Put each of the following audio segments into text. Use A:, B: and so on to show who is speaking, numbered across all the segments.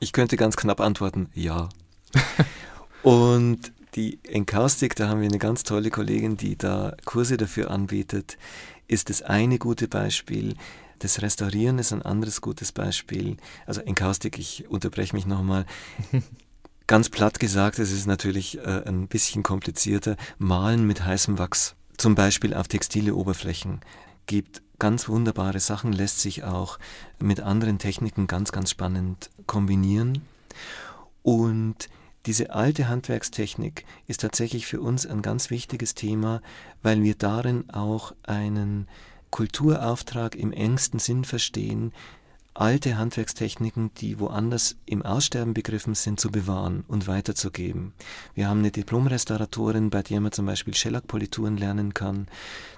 A: Ich könnte ganz knapp antworten, ja. und die Enkaustik, da haben wir eine ganz tolle Kollegin, die da Kurse dafür anbietet, ist das eine gute Beispiel. Das Restaurieren ist ein anderes gutes Beispiel. Also Enkaustik, ich unterbreche mich nochmal. Ganz platt gesagt, es ist natürlich äh, ein bisschen komplizierter. Malen mit heißem Wachs, zum Beispiel auf textile Oberflächen, gibt ganz wunderbare Sachen, lässt sich auch mit anderen Techniken ganz, ganz spannend kombinieren. Und diese alte Handwerkstechnik ist tatsächlich für uns ein ganz wichtiges Thema, weil wir darin auch einen Kulturauftrag im engsten Sinn verstehen, alte Handwerkstechniken, die woanders im Aussterben begriffen sind, zu bewahren und weiterzugeben. Wir haben eine Diplomrestauratorin, bei der man zum Beispiel Schellackpolituren lernen kann.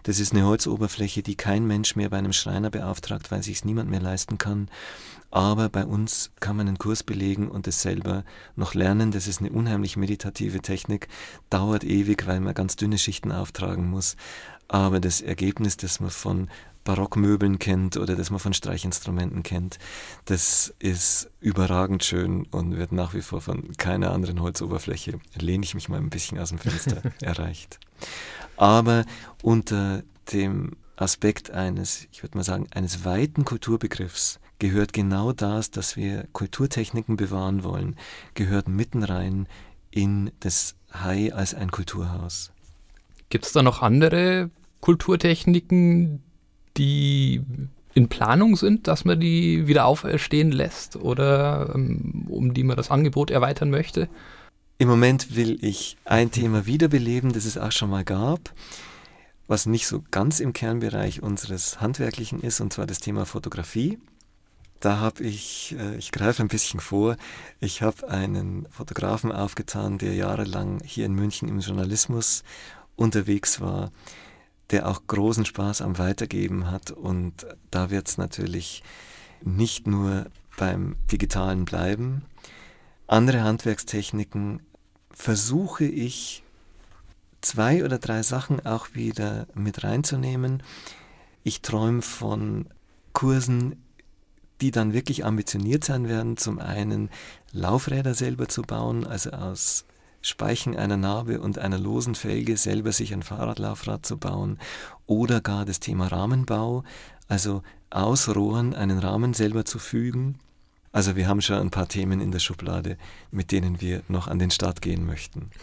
A: Das ist eine Holzoberfläche, die kein Mensch mehr bei einem Schreiner beauftragt, weil sich niemand mehr leisten kann. Aber bei uns kann man einen Kurs belegen und es selber noch lernen. Das ist eine unheimlich meditative Technik, dauert ewig, weil man ganz dünne Schichten auftragen muss. Aber das Ergebnis, das man von Barockmöbeln kennt oder das man von Streichinstrumenten kennt, das ist überragend schön und wird nach wie vor von keiner anderen Holzoberfläche, lehne ich mich mal ein bisschen aus dem Fenster, erreicht. Aber unter dem Aspekt eines, ich würde mal sagen, eines weiten Kulturbegriffs gehört genau das, dass wir Kulturtechniken bewahren wollen, gehört mitten rein in das Hai als ein Kulturhaus.
B: Gibt es da noch andere Kulturtechniken, die in Planung sind, dass man die wieder auferstehen lässt oder ähm, um die man das Angebot erweitern möchte?
A: Im Moment will ich ein Thema wiederbeleben, das es auch schon mal gab, was nicht so ganz im Kernbereich unseres Handwerklichen ist, und zwar das Thema Fotografie. Da habe ich, äh, ich greife ein bisschen vor, ich habe einen Fotografen aufgetan, der jahrelang hier in München im Journalismus unterwegs war der auch großen Spaß am Weitergeben hat. Und da wird es natürlich nicht nur beim digitalen bleiben. Andere Handwerkstechniken versuche ich zwei oder drei Sachen auch wieder mit reinzunehmen. Ich träume von Kursen, die dann wirklich ambitioniert sein werden. Zum einen Laufräder selber zu bauen, also aus Speichen einer Narbe und einer losen Felge selber sich ein Fahrradlaufrad zu bauen oder gar das Thema Rahmenbau, also aus Rohren einen Rahmen selber zu fügen. Also wir haben schon ein paar Themen in der Schublade, mit denen wir noch an den Start gehen möchten.